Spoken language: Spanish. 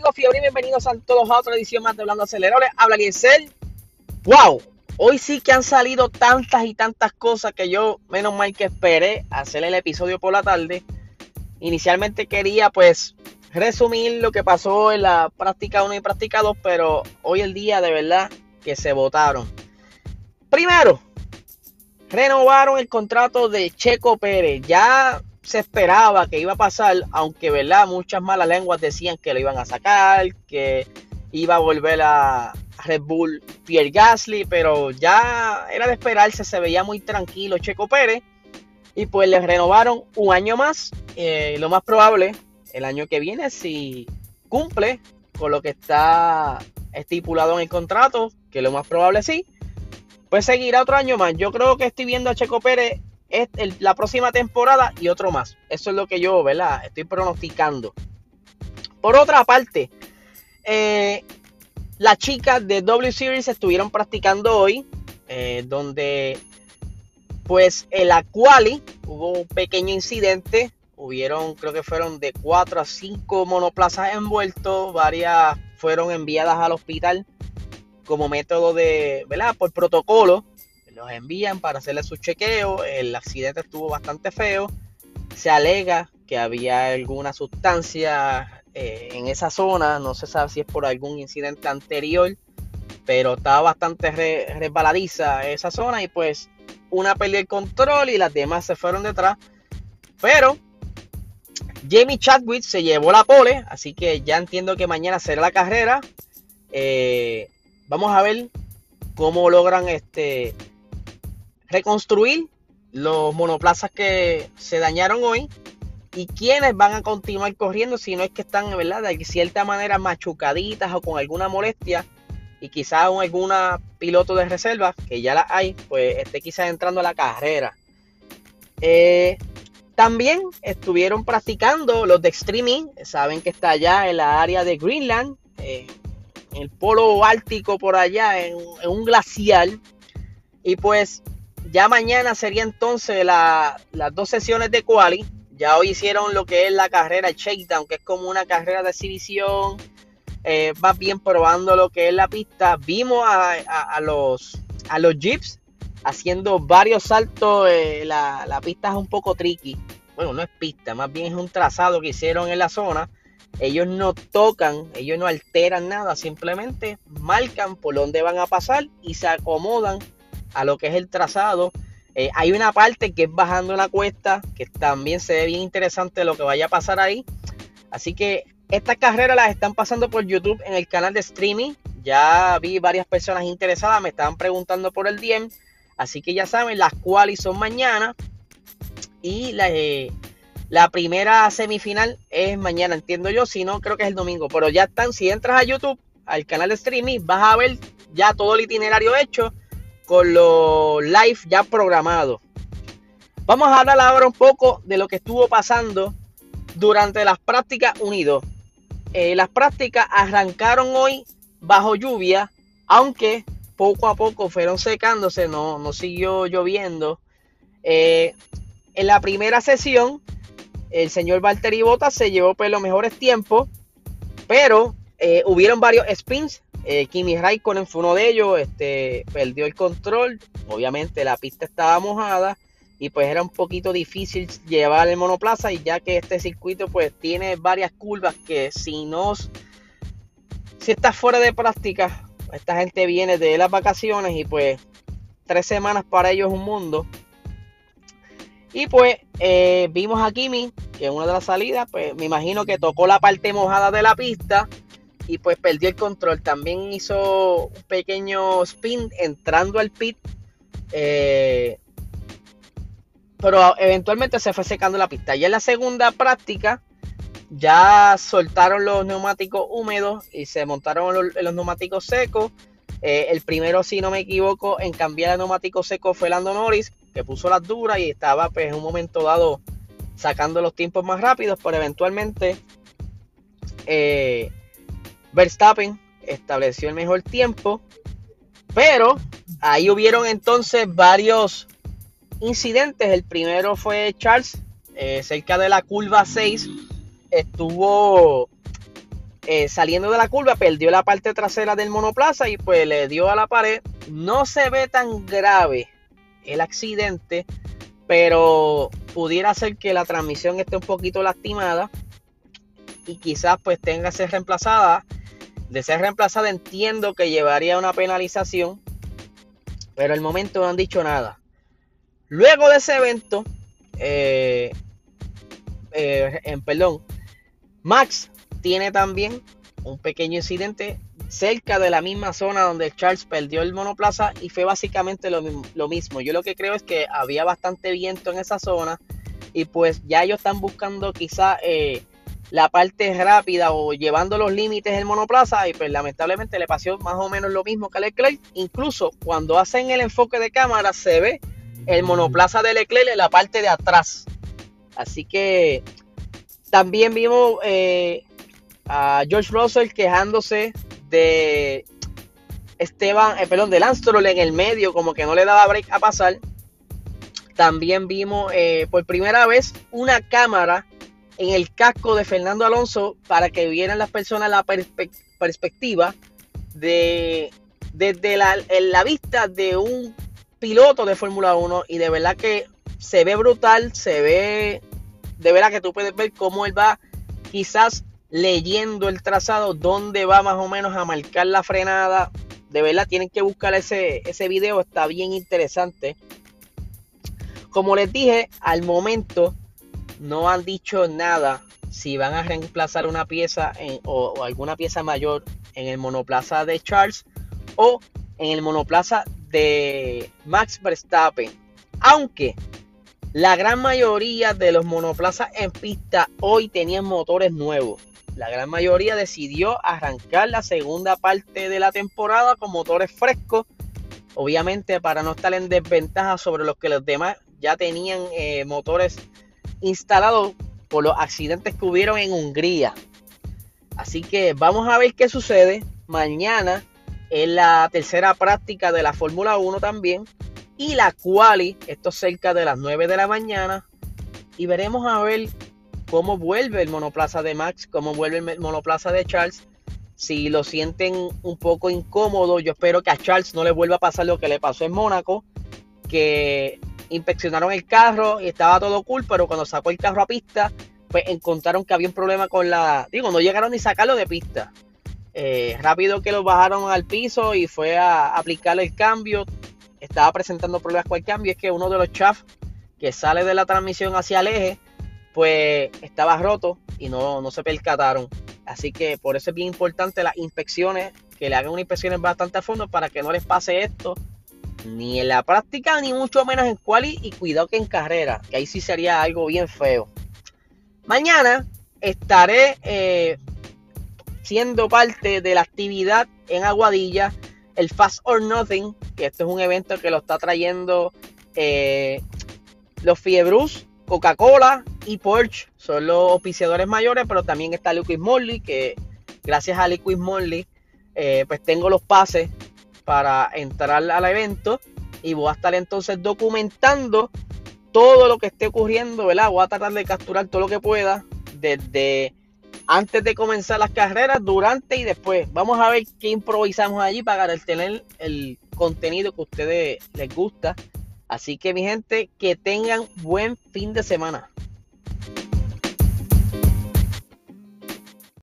Hablando Fiebre bienvenidos a todos a otra edición más de Hablando Aceleradores. Habla Liesel. ¡Wow! Hoy sí que han salido tantas y tantas cosas que yo, menos mal que esperé hacer el episodio por la tarde. Inicialmente quería pues resumir lo que pasó en la práctica 1 y práctica 2, pero hoy el día de verdad que se votaron. Primero, renovaron el contrato de Checo Pérez. Ya se esperaba que iba a pasar, aunque verdad muchas malas lenguas decían que lo iban a sacar, que iba a volver a Red Bull Pierre Gasly, pero ya era de esperarse, se veía muy tranquilo Checo Pérez y pues le renovaron un año más, eh, lo más probable el año que viene si cumple con lo que está estipulado en el contrato, que lo más probable sí, pues seguirá otro año más. Yo creo que estoy viendo a Checo Pérez la próxima temporada y otro más. Eso es lo que yo, ¿verdad? Estoy pronosticando. Por otra parte, eh, las chicas de W Series estuvieron practicando hoy, eh, donde pues en la quali hubo un pequeño incidente. Hubieron, creo que fueron de 4 a 5 monoplazas envueltos. Varias fueron enviadas al hospital como método de, ¿verdad? Por protocolo los envían para hacerle su chequeo. El accidente estuvo bastante feo. Se alega que había alguna sustancia eh, en esa zona. No se sabe si es por algún incidente anterior. Pero estaba bastante resbaladiza esa zona. Y pues una perdió el control y las demás se fueron detrás. Pero Jamie Chadwick se llevó la pole. Así que ya entiendo que mañana será la carrera. Eh, vamos a ver cómo logran este reconstruir los monoplazas que se dañaron hoy y quienes van a continuar corriendo si no es que están ¿verdad? de cierta manera machucaditas o con alguna molestia y quizás alguna piloto de reserva que ya la hay pues esté quizás entrando a la carrera eh, también estuvieron practicando los de streaming saben que está allá en la área de Greenland eh, en el polo ártico por allá en, en un glacial y pues ya mañana sería entonces las dos sesiones de quali. Ya hoy hicieron lo que es la carrera shakedown, que es como una carrera de exhibición. Eh, más bien probando lo que es la pista. Vimos a, los, a los jeeps haciendo varios saltos. Eh, la, la, pista es un poco tricky. Bueno, no es pista, más bien es un trazado que hicieron en la zona. Ellos no tocan, ellos no alteran nada, simplemente marcan por dónde van a pasar y se acomodan a lo que es el trazado. Eh, hay una parte que es bajando la cuesta, que también se ve bien interesante lo que vaya a pasar ahí. Así que estas carreras las están pasando por YouTube en el canal de streaming. Ya vi varias personas interesadas, me estaban preguntando por el DM. Así que ya saben, las cuales son mañana. Y la, eh, la primera semifinal es mañana, entiendo yo. Si no, creo que es el domingo. Pero ya están, si entras a YouTube, al canal de streaming, vas a ver ya todo el itinerario hecho con los live ya programados. Vamos a hablar ahora un poco de lo que estuvo pasando durante las prácticas unidos. Eh, las prácticas arrancaron hoy bajo lluvia, aunque poco a poco fueron secándose, no, no siguió lloviendo. Eh, en la primera sesión, el señor Valtteri Bottas se llevó por pues, los mejores tiempos, pero eh, hubieron varios spins eh, Kimi Raikkonen fue uno de ellos, este, perdió el control, obviamente la pista estaba mojada y pues era un poquito difícil llevar el monoplaza y ya que este circuito pues tiene varias curvas que si no, si estás fuera de práctica, esta gente viene de las vacaciones y pues tres semanas para ellos es un mundo. Y pues eh, vimos a Kimi que en una de las salidas, pues me imagino que tocó la parte mojada de la pista y pues perdió el control. También hizo un pequeño spin entrando al pit. Eh, pero eventualmente se fue secando la pista. Y en la segunda práctica ya soltaron los neumáticos húmedos y se montaron los, neumáticos secos. Eh, el primero, si no me equivoco, en cambiar el neumático seco fue Lando Norris, que puso las duras y estaba pues, en un momento dado sacando los tiempos más rápidos, pero eventualmente eh, Verstappen estableció el mejor tiempo, pero ahí hubieron entonces varios incidentes. El primero fue Charles, eh, cerca de la curva 6, estuvo eh, saliendo de la curva, perdió la parte trasera del monoplaza y pues le dio a la pared. No se ve tan grave el accidente, pero pudiera ser que la transmisión esté un poquito lastimada y quizás pues tenga que ser reemplazada. De ser reemplazada entiendo que llevaría una penalización, pero al momento no han dicho nada. Luego de ese evento, eh, eh, en perdón, Max tiene también un pequeño incidente cerca de la misma zona donde Charles perdió el monoplaza y fue básicamente lo, mismo. Yo lo que creo es que había bastante viento en esa zona y pues ya ellos están buscando quizá eh, la parte rápida o llevando los límites del monoplaza y pues lamentablemente le pasó más o menos lo mismo que a Leclerc. Incluso cuando hacen el enfoque de cámara se ve el monoplaza de Leclerc en la parte de atrás. Así que también vimos eh, a George Russell quejándose de Esteban, eh, perdón, de Lance en el medio, como que no le daba break a pasar. También vimos eh, por primera vez una cámara en el casco de Fernando Alonso para que vieran las personas la perspectiva de desde la, la vista de un piloto de Fórmula 1 y de verdad que se ve brutal, se ve de verdad que tú puedes ver cómo él va quizás leyendo el trazado, dónde va más o menos a marcar la frenada. De verdad, tienen que buscar ese, ese video, está bien interesante. Como les dije, al momento no han dicho nada si van a reemplazar una pieza o, alguna pieza mayor en el monoplaza de Charles o en el monoplaza de Max Verstappen. Aunque la gran mayoría de los monoplazas en pista hoy tenían motores nuevos la gran mayoría decidió arrancar la segunda parte de la temporada con motores frescos, obviamente para no estar en desventaja sobre los que los demás ya tenían eh, motores instalados por los accidentes que hubieron en Hungría. Así que vamos a ver qué sucede. Mañana en la tercera práctica de la Fórmula 1 también. Y la quali, esto cerca de las 9 de la mañana. Y veremos a ver cómo vuelve el monoplaza de Max, cómo vuelve el monoplaza de Charles. Si lo sienten un poco incómodo, yo espero que a Charles no le vuelva a pasar lo que le pasó en Mónaco, que inspeccionaron el carro y estaba todo cool, pero cuando sacó el carro a pista, pues encontraron que había un problema con la... Digo, no llegaron ni sacarlo de pista. Eh, rápido que lo bajaron al piso y fue a aplicarle el cambio. Estaba presentando problemas con el cambio. Es que uno de los chafs que sale de la transmisión hacia el eje pues estaba roto y no, no se percataron. Así que por eso es bien importante las inspecciones, que le hagan unas inspecciones bastante a fondo para que no les pase esto, ni en la práctica, ni mucho menos en quali, y cuidado que en carrera, que ahí sí sería algo bien feo. Mañana estaré eh, siendo parte de la actividad en Aguadilla, el Fast or Nothing, que esto es un evento que lo está trayendo eh, los Fiebrus Coca-Cola y Porsche son los oficiadores mayores, pero también está Liquid Molly, que gracias a Liquid Molly, eh, pues tengo los pases para entrar al evento y voy a estar entonces documentando todo lo que esté ocurriendo, ¿verdad? Voy a tratar de capturar todo lo que pueda desde antes de comenzar las carreras, durante y después. Vamos a ver qué improvisamos allí para tener el contenido que a ustedes les gusta. Así que mi gente, que tengan buen fin de semana.